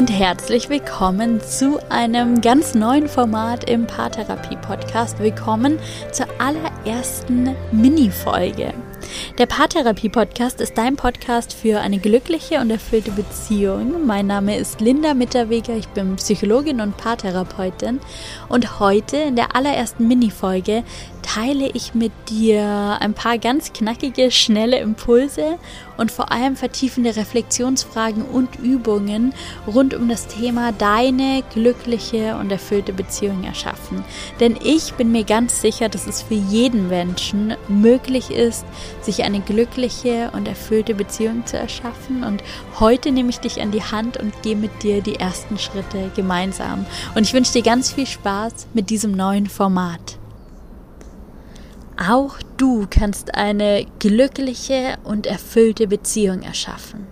und herzlich willkommen zu einem ganz neuen Format im Paartherapie-Podcast. Willkommen zur allerersten Mini-Folge. Der Paartherapie-Podcast ist dein Podcast für eine glückliche und erfüllte Beziehung. Mein Name ist Linda Mitterweger, ich bin Psychologin und Paartherapeutin und heute in der allerersten Mini-Folge teile ich mit dir ein paar ganz knackige, schnelle Impulse und vor allem vertiefende Reflexionsfragen und Übungen rund um das Thema deine glückliche und erfüllte Beziehung erschaffen. Denn ich bin mir ganz sicher, dass es für jeden Menschen möglich ist, sich eine glückliche und erfüllte Beziehung zu erschaffen. Und heute nehme ich dich an die Hand und gehe mit dir die ersten Schritte gemeinsam. Und ich wünsche dir ganz viel Spaß mit diesem neuen Format. Auch du kannst eine glückliche und erfüllte Beziehung erschaffen.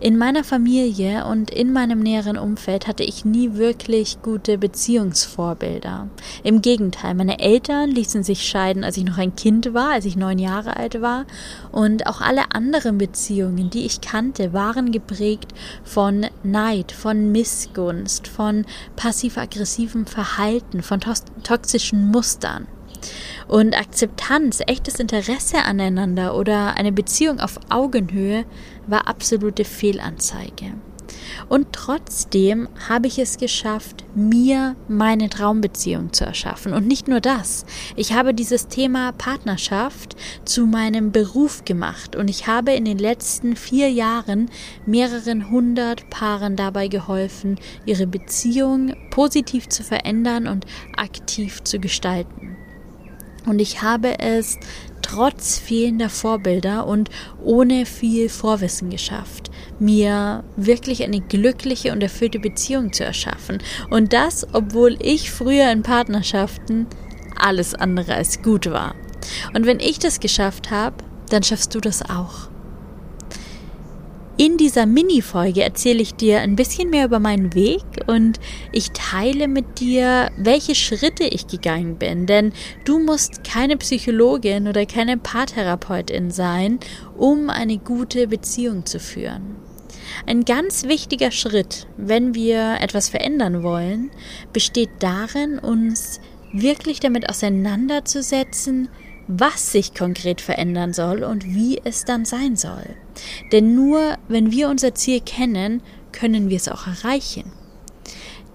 In meiner Familie und in meinem näheren Umfeld hatte ich nie wirklich gute Beziehungsvorbilder. Im Gegenteil, meine Eltern ließen sich scheiden, als ich noch ein Kind war, als ich neun Jahre alt war. Und auch alle anderen Beziehungen, die ich kannte, waren geprägt von Neid, von Missgunst, von passiv-aggressivem Verhalten, von toxischen Mustern. Und Akzeptanz, echtes Interesse aneinander oder eine Beziehung auf Augenhöhe war absolute Fehlanzeige. Und trotzdem habe ich es geschafft, mir meine Traumbeziehung zu erschaffen. Und nicht nur das. Ich habe dieses Thema Partnerschaft zu meinem Beruf gemacht. Und ich habe in den letzten vier Jahren mehreren hundert Paaren dabei geholfen, ihre Beziehung positiv zu verändern und aktiv zu gestalten. Und ich habe es trotz fehlender Vorbilder und ohne viel Vorwissen geschafft, mir wirklich eine glückliche und erfüllte Beziehung zu erschaffen. Und das, obwohl ich früher in Partnerschaften alles andere als gut war. Und wenn ich das geschafft habe, dann schaffst du das auch. In dieser Mini-Folge erzähle ich dir ein bisschen mehr über meinen Weg und ich teile mit dir, welche Schritte ich gegangen bin. Denn du musst keine Psychologin oder keine Paartherapeutin sein, um eine gute Beziehung zu führen. Ein ganz wichtiger Schritt, wenn wir etwas verändern wollen, besteht darin, uns wirklich damit auseinanderzusetzen, was sich konkret verändern soll und wie es dann sein soll. Denn nur wenn wir unser Ziel kennen, können wir es auch erreichen.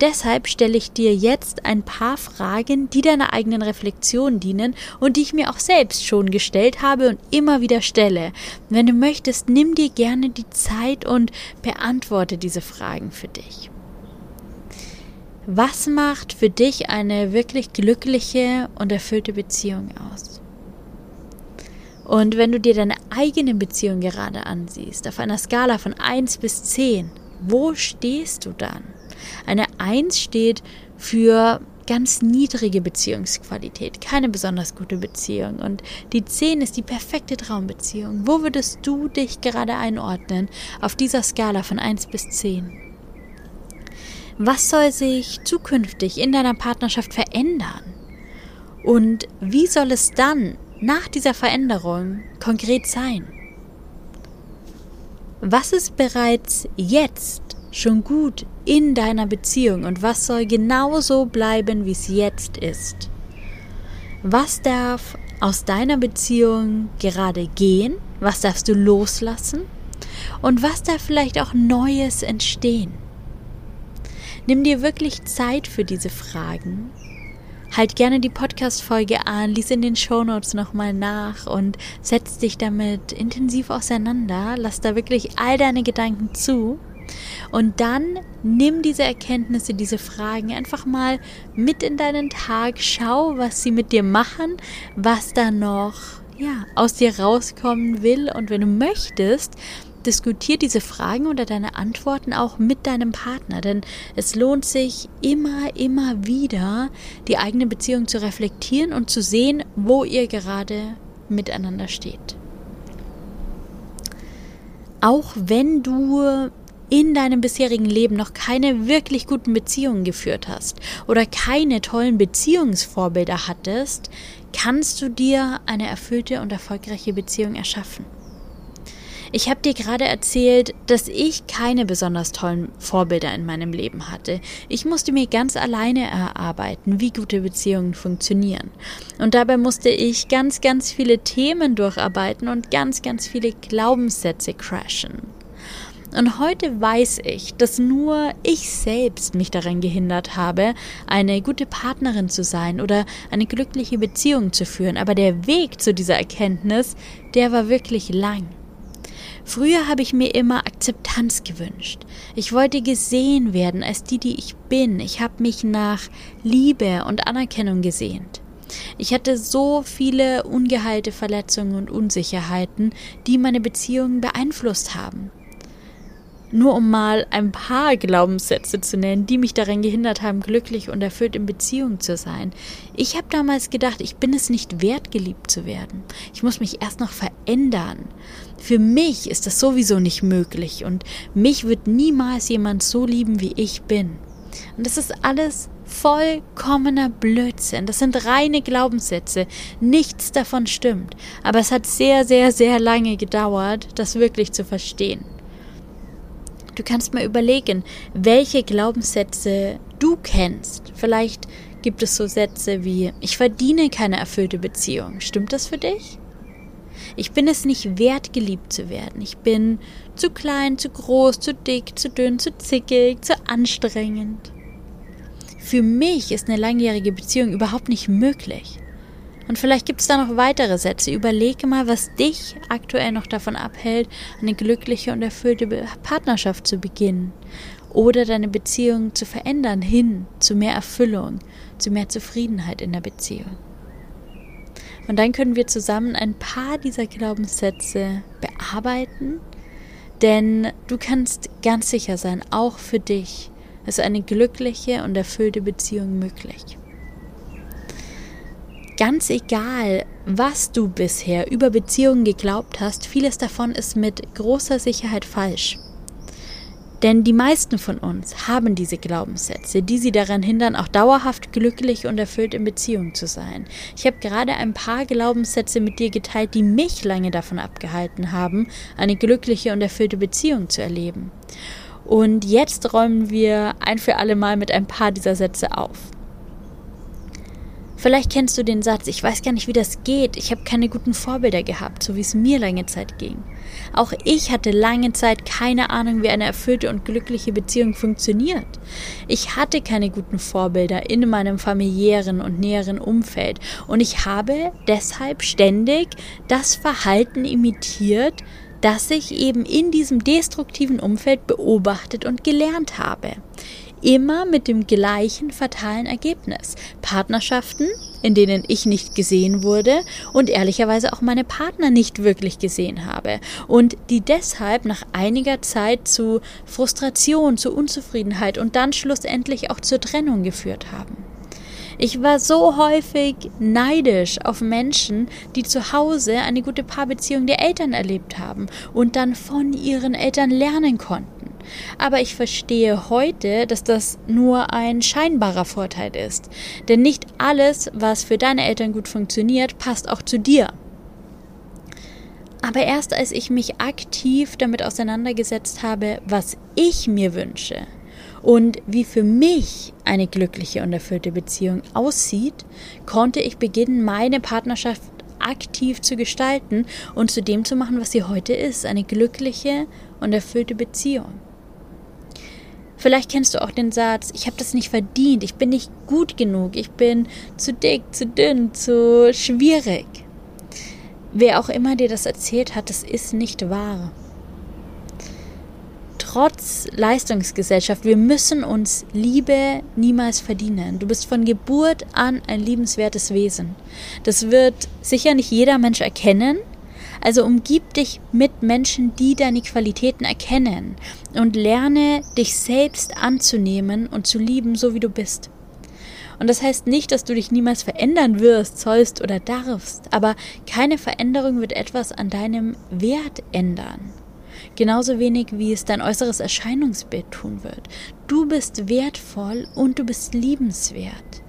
Deshalb stelle ich dir jetzt ein paar Fragen, die deiner eigenen Reflexion dienen und die ich mir auch selbst schon gestellt habe und immer wieder stelle. Wenn du möchtest, nimm dir gerne die Zeit und beantworte diese Fragen für dich. Was macht für dich eine wirklich glückliche und erfüllte Beziehung aus? Und wenn du dir deine eigene Beziehung gerade ansiehst, auf einer Skala von 1 bis 10, wo stehst du dann? Eine 1 steht für ganz niedrige Beziehungsqualität, keine besonders gute Beziehung. Und die 10 ist die perfekte Traumbeziehung. Wo würdest du dich gerade einordnen auf dieser Skala von 1 bis 10? Was soll sich zukünftig in deiner Partnerschaft verändern? Und wie soll es dann nach dieser Veränderung konkret sein? Was ist bereits jetzt schon gut in deiner Beziehung und was soll genauso bleiben, wie es jetzt ist? Was darf aus deiner Beziehung gerade gehen? Was darfst du loslassen? Und was darf vielleicht auch Neues entstehen? Nimm dir wirklich Zeit für diese Fragen halt gerne die Podcast-Folge an, lies in den Shownotes nochmal nach und setz dich damit intensiv auseinander. Lass da wirklich all deine Gedanken zu. Und dann nimm diese Erkenntnisse, diese Fragen einfach mal mit in deinen Tag. Schau, was sie mit dir machen, was da noch ja, aus dir rauskommen will. Und wenn du möchtest, diskutier diese Fragen oder deine Antworten auch mit deinem Partner, denn es lohnt sich immer, immer wieder, die eigene Beziehung zu reflektieren und zu sehen, wo ihr gerade miteinander steht. Auch wenn du in deinem bisherigen Leben noch keine wirklich guten Beziehungen geführt hast oder keine tollen Beziehungsvorbilder hattest, kannst du dir eine erfüllte und erfolgreiche Beziehung erschaffen. Ich habe dir gerade erzählt, dass ich keine besonders tollen Vorbilder in meinem Leben hatte. Ich musste mir ganz alleine erarbeiten, wie gute Beziehungen funktionieren. Und dabei musste ich ganz, ganz viele Themen durcharbeiten und ganz, ganz viele Glaubenssätze crashen. Und heute weiß ich, dass nur ich selbst mich daran gehindert habe, eine gute Partnerin zu sein oder eine glückliche Beziehung zu führen. Aber der Weg zu dieser Erkenntnis, der war wirklich lang. Früher habe ich mir immer Akzeptanz gewünscht. Ich wollte gesehen werden als die, die ich bin. Ich habe mich nach Liebe und Anerkennung gesehnt. Ich hatte so viele ungeheilte Verletzungen und Unsicherheiten, die meine Beziehungen beeinflusst haben. Nur um mal ein paar Glaubenssätze zu nennen, die mich daran gehindert haben, glücklich und erfüllt in Beziehung zu sein. Ich habe damals gedacht, ich bin es nicht wert, geliebt zu werden. Ich muss mich erst noch verändern. Für mich ist das sowieso nicht möglich und mich wird niemals jemand so lieben, wie ich bin. Und das ist alles vollkommener Blödsinn. Das sind reine Glaubenssätze. Nichts davon stimmt. Aber es hat sehr, sehr, sehr lange gedauert, das wirklich zu verstehen. Du kannst mal überlegen, welche Glaubenssätze du kennst. Vielleicht gibt es so Sätze wie ich verdiene keine erfüllte Beziehung. Stimmt das für dich? Ich bin es nicht wert, geliebt zu werden. Ich bin zu klein, zu groß, zu dick, zu dünn, zu zickig, zu anstrengend. Für mich ist eine langjährige Beziehung überhaupt nicht möglich. Und vielleicht gibt es da noch weitere Sätze. Überlege mal, was dich aktuell noch davon abhält, eine glückliche und erfüllte Partnerschaft zu beginnen oder deine Beziehung zu verändern hin zu mehr Erfüllung, zu mehr Zufriedenheit in der Beziehung. Und dann können wir zusammen ein paar dieser Glaubenssätze bearbeiten, denn du kannst ganz sicher sein, auch für dich ist eine glückliche und erfüllte Beziehung möglich ganz egal, was du bisher über Beziehungen geglaubt hast, vieles davon ist mit großer Sicherheit falsch. Denn die meisten von uns haben diese Glaubenssätze, die sie daran hindern, auch dauerhaft glücklich und erfüllt in Beziehung zu sein. Ich habe gerade ein paar Glaubenssätze mit dir geteilt, die mich lange davon abgehalten haben, eine glückliche und erfüllte Beziehung zu erleben. Und jetzt räumen wir ein für alle Mal mit ein paar dieser Sätze auf. Vielleicht kennst du den Satz, ich weiß gar nicht, wie das geht, ich habe keine guten Vorbilder gehabt, so wie es mir lange Zeit ging. Auch ich hatte lange Zeit keine Ahnung, wie eine erfüllte und glückliche Beziehung funktioniert. Ich hatte keine guten Vorbilder in meinem familiären und näheren Umfeld und ich habe deshalb ständig das Verhalten imitiert, das ich eben in diesem destruktiven Umfeld beobachtet und gelernt habe immer mit dem gleichen fatalen Ergebnis. Partnerschaften, in denen ich nicht gesehen wurde und ehrlicherweise auch meine Partner nicht wirklich gesehen habe und die deshalb nach einiger Zeit zu Frustration, zu Unzufriedenheit und dann schlussendlich auch zur Trennung geführt haben. Ich war so häufig neidisch auf Menschen, die zu Hause eine gute Paarbeziehung der Eltern erlebt haben und dann von ihren Eltern lernen konnten. Aber ich verstehe heute, dass das nur ein scheinbarer Vorteil ist. Denn nicht alles, was für deine Eltern gut funktioniert, passt auch zu dir. Aber erst als ich mich aktiv damit auseinandergesetzt habe, was ich mir wünsche und wie für mich eine glückliche und erfüllte Beziehung aussieht, konnte ich beginnen, meine Partnerschaft aktiv zu gestalten und zu dem zu machen, was sie heute ist, eine glückliche und erfüllte Beziehung. Vielleicht kennst du auch den Satz, ich habe das nicht verdient, ich bin nicht gut genug, ich bin zu dick, zu dünn, zu schwierig. Wer auch immer dir das erzählt hat, das ist nicht wahr. Trotz Leistungsgesellschaft, wir müssen uns Liebe niemals verdienen. Du bist von Geburt an ein liebenswertes Wesen. Das wird sicher nicht jeder Mensch erkennen, also umgib dich mit Menschen, die deine Qualitäten erkennen und lerne dich selbst anzunehmen und zu lieben, so wie du bist. Und das heißt nicht, dass du dich niemals verändern wirst, sollst oder darfst, aber keine Veränderung wird etwas an deinem Wert ändern. Genauso wenig wie es dein äußeres Erscheinungsbild tun wird. Du bist wertvoll und du bist liebenswert.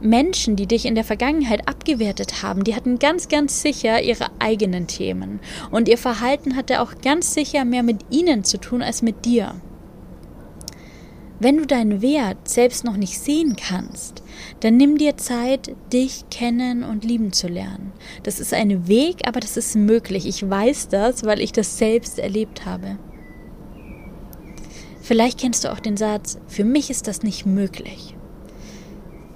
Menschen, die dich in der Vergangenheit abgewertet haben, die hatten ganz, ganz sicher ihre eigenen Themen. Und ihr Verhalten hatte auch ganz sicher mehr mit ihnen zu tun als mit dir. Wenn du deinen Wert selbst noch nicht sehen kannst, dann nimm dir Zeit, dich kennen und lieben zu lernen. Das ist ein Weg, aber das ist möglich. Ich weiß das, weil ich das selbst erlebt habe. Vielleicht kennst du auch den Satz, für mich ist das nicht möglich.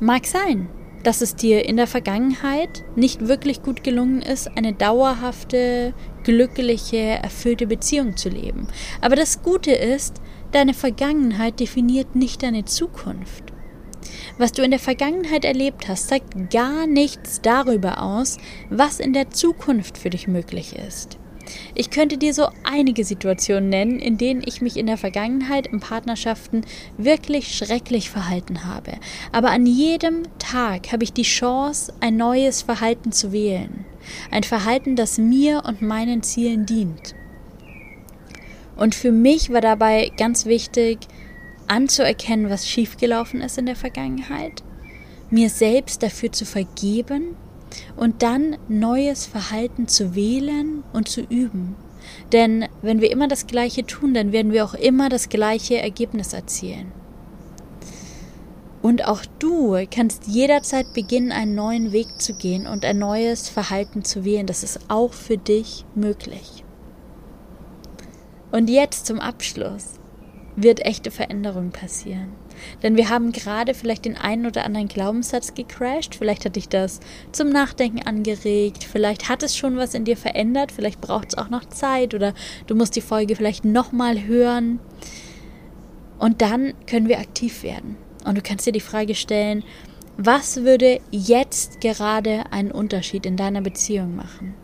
Mag sein, dass es dir in der Vergangenheit nicht wirklich gut gelungen ist, eine dauerhafte, glückliche, erfüllte Beziehung zu leben. Aber das Gute ist, deine Vergangenheit definiert nicht deine Zukunft. Was du in der Vergangenheit erlebt hast, sagt gar nichts darüber aus, was in der Zukunft für dich möglich ist. Ich könnte dir so einige Situationen nennen, in denen ich mich in der Vergangenheit in Partnerschaften wirklich schrecklich verhalten habe. Aber an jedem Tag habe ich die Chance, ein neues Verhalten zu wählen. Ein Verhalten, das mir und meinen Zielen dient. Und für mich war dabei ganz wichtig, anzuerkennen, was schiefgelaufen ist in der Vergangenheit, mir selbst dafür zu vergeben und dann neues Verhalten zu wählen und zu üben. Denn wenn wir immer das Gleiche tun, dann werden wir auch immer das gleiche Ergebnis erzielen. Und auch du kannst jederzeit beginnen, einen neuen Weg zu gehen und ein neues Verhalten zu wählen. Das ist auch für dich möglich. Und jetzt zum Abschluss wird echte Veränderung passieren. Denn wir haben gerade vielleicht den einen oder anderen Glaubenssatz gecrashed, vielleicht hat dich das zum Nachdenken angeregt, vielleicht hat es schon was in dir verändert, vielleicht braucht es auch noch Zeit oder du musst die Folge vielleicht nochmal hören. Und dann können wir aktiv werden. Und du kannst dir die Frage stellen, was würde jetzt gerade einen Unterschied in deiner Beziehung machen?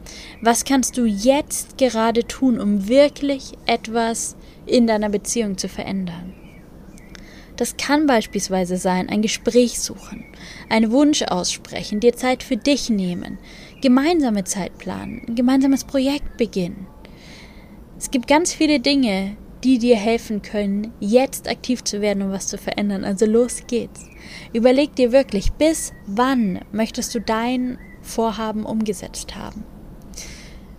Was kannst du jetzt gerade tun, um wirklich etwas in deiner Beziehung zu verändern? Das kann beispielsweise sein, ein Gespräch suchen, einen Wunsch aussprechen, dir Zeit für dich nehmen, gemeinsame Zeit planen, ein gemeinsames Projekt beginnen. Es gibt ganz viele Dinge, die dir helfen können, jetzt aktiv zu werden und was zu verändern. Also los geht's. Überleg dir wirklich, bis wann möchtest du dein Vorhaben umgesetzt haben.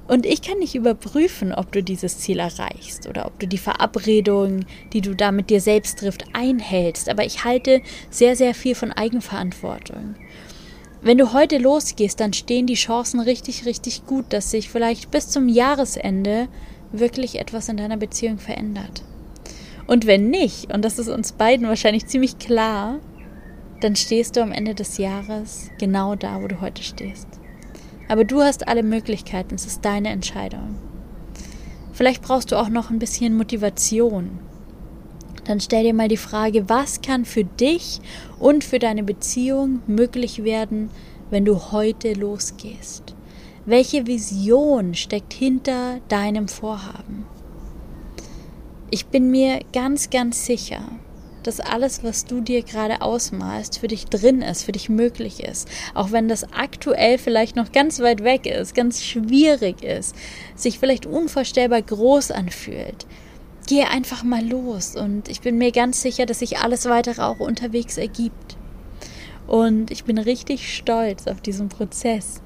Und ich kann nicht überprüfen, ob du dieses Ziel erreichst oder ob du die Verabredung, die du da mit dir selbst trifft, einhältst. Aber ich halte sehr, sehr viel von Eigenverantwortung. Wenn du heute losgehst, dann stehen die Chancen richtig, richtig gut, dass sich vielleicht bis zum Jahresende wirklich etwas in deiner Beziehung verändert. Und wenn nicht, und das ist uns beiden wahrscheinlich ziemlich klar, dann stehst du am Ende des Jahres genau da, wo du heute stehst. Aber du hast alle Möglichkeiten, es ist deine Entscheidung. Vielleicht brauchst du auch noch ein bisschen Motivation. Dann stell dir mal die Frage, was kann für dich und für deine Beziehung möglich werden, wenn du heute losgehst? Welche Vision steckt hinter deinem Vorhaben? Ich bin mir ganz, ganz sicher, dass alles, was du dir gerade ausmalst, für dich drin ist, für dich möglich ist. Auch wenn das aktuell vielleicht noch ganz weit weg ist, ganz schwierig ist, sich vielleicht unvorstellbar groß anfühlt. Gehe einfach mal los und ich bin mir ganz sicher, dass sich alles weitere auch unterwegs ergibt. Und ich bin richtig stolz auf diesen Prozess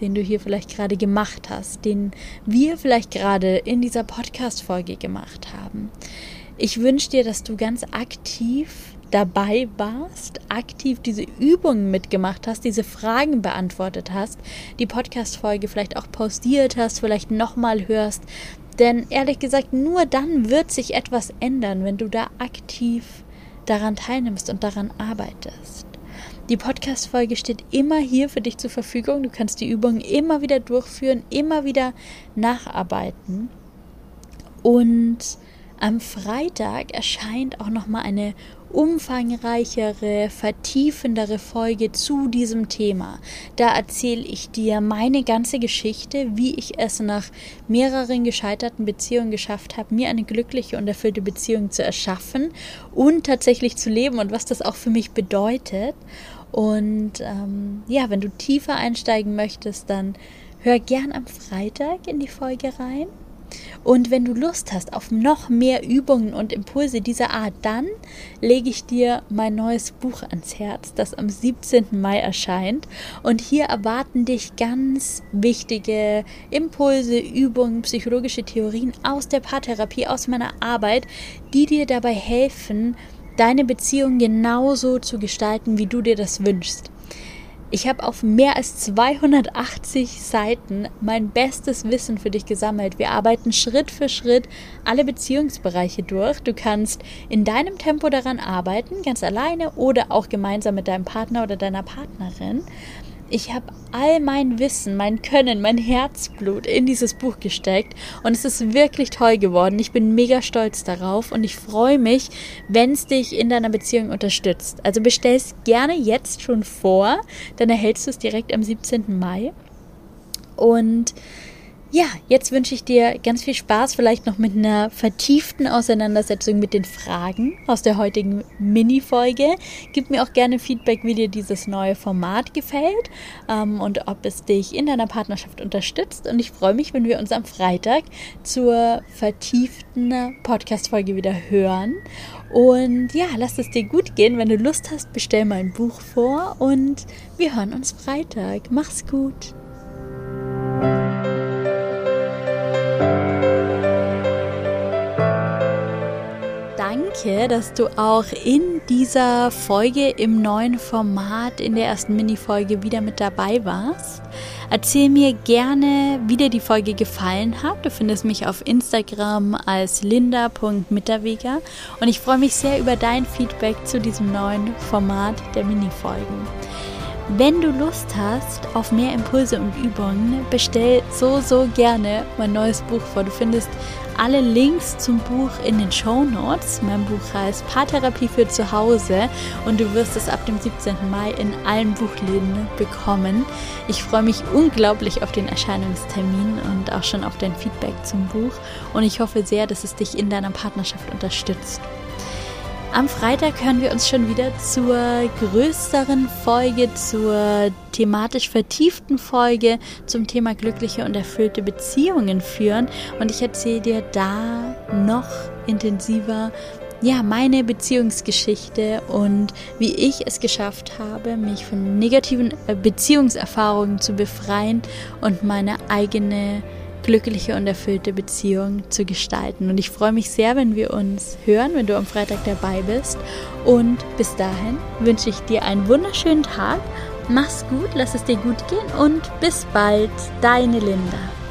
den du hier vielleicht gerade gemacht hast, den wir vielleicht gerade in dieser Podcast-Folge gemacht haben. Ich wünsche dir, dass du ganz aktiv dabei warst, aktiv diese Übungen mitgemacht hast, diese Fragen beantwortet hast, die Podcast-Folge vielleicht auch pausiert hast, vielleicht nochmal hörst. Denn ehrlich gesagt, nur dann wird sich etwas ändern, wenn du da aktiv daran teilnimmst und daran arbeitest. Die Podcast-Folge steht immer hier für dich zur Verfügung. Du kannst die Übungen immer wieder durchführen, immer wieder nacharbeiten. Und am Freitag erscheint auch noch mal eine umfangreichere, vertiefendere Folge zu diesem Thema. Da erzähle ich dir meine ganze Geschichte, wie ich es nach mehreren gescheiterten Beziehungen geschafft habe, mir eine glückliche und erfüllte Beziehung zu erschaffen und tatsächlich zu leben und was das auch für mich bedeutet. Und ähm, ja, wenn du tiefer einsteigen möchtest, dann hör gern am Freitag in die Folge rein. Und wenn du Lust hast auf noch mehr Übungen und Impulse dieser Art, dann lege ich dir mein neues Buch ans Herz, das am 17. Mai erscheint. Und hier erwarten dich ganz wichtige Impulse, Übungen, psychologische Theorien aus der Paartherapie, aus meiner Arbeit, die dir dabei helfen, deine Beziehung genauso zu gestalten, wie du dir das wünschst. Ich habe auf mehr als 280 Seiten mein bestes Wissen für dich gesammelt. Wir arbeiten Schritt für Schritt alle Beziehungsbereiche durch. Du kannst in deinem Tempo daran arbeiten, ganz alleine oder auch gemeinsam mit deinem Partner oder deiner Partnerin. Ich habe all mein Wissen, mein Können, mein Herzblut in dieses Buch gesteckt und es ist wirklich toll geworden. Ich bin mega stolz darauf und ich freue mich, wenn es dich in deiner Beziehung unterstützt. Also bestell es gerne jetzt schon vor, dann erhältst du es direkt am 17. Mai. Und ja, jetzt wünsche ich dir ganz viel Spaß, vielleicht noch mit einer vertieften Auseinandersetzung mit den Fragen aus der heutigen Mini-Folge. Gib mir auch gerne Feedback, wie dir dieses neue Format gefällt ähm, und ob es dich in deiner Partnerschaft unterstützt. Und ich freue mich, wenn wir uns am Freitag zur vertieften Podcast-Folge wieder hören. Und ja, lass es dir gut gehen. Wenn du Lust hast, bestell mein Buch vor und wir hören uns Freitag. Mach's gut. Danke, dass du auch in dieser Folge im neuen Format in der ersten Mini-Folge wieder mit dabei warst. Erzähl mir gerne, wie dir die Folge gefallen hat. Du findest mich auf Instagram als linda.mitterweger und ich freue mich sehr über dein Feedback zu diesem neuen Format der Mini-Folgen. Wenn du Lust hast auf mehr Impulse und Übungen, bestell so, so gerne mein neues Buch vor. Du findest alle Links zum Buch in den Show Notes. Mein Buch heißt Paartherapie für zu Hause und du wirst es ab dem 17. Mai in allen Buchläden bekommen. Ich freue mich unglaublich auf den Erscheinungstermin und auch schon auf dein Feedback zum Buch und ich hoffe sehr, dass es dich in deiner Partnerschaft unterstützt. Am Freitag hören wir uns schon wieder zur größeren Folge, zur thematisch vertieften Folge zum Thema glückliche und erfüllte Beziehungen führen. Und ich erzähle dir da noch intensiver, ja, meine Beziehungsgeschichte und wie ich es geschafft habe, mich von negativen äh, Beziehungserfahrungen zu befreien und meine eigene glückliche und erfüllte Beziehung zu gestalten. Und ich freue mich sehr, wenn wir uns hören, wenn du am Freitag dabei bist. Und bis dahin wünsche ich dir einen wunderschönen Tag. Mach's gut, lass es dir gut gehen und bis bald, deine Linda.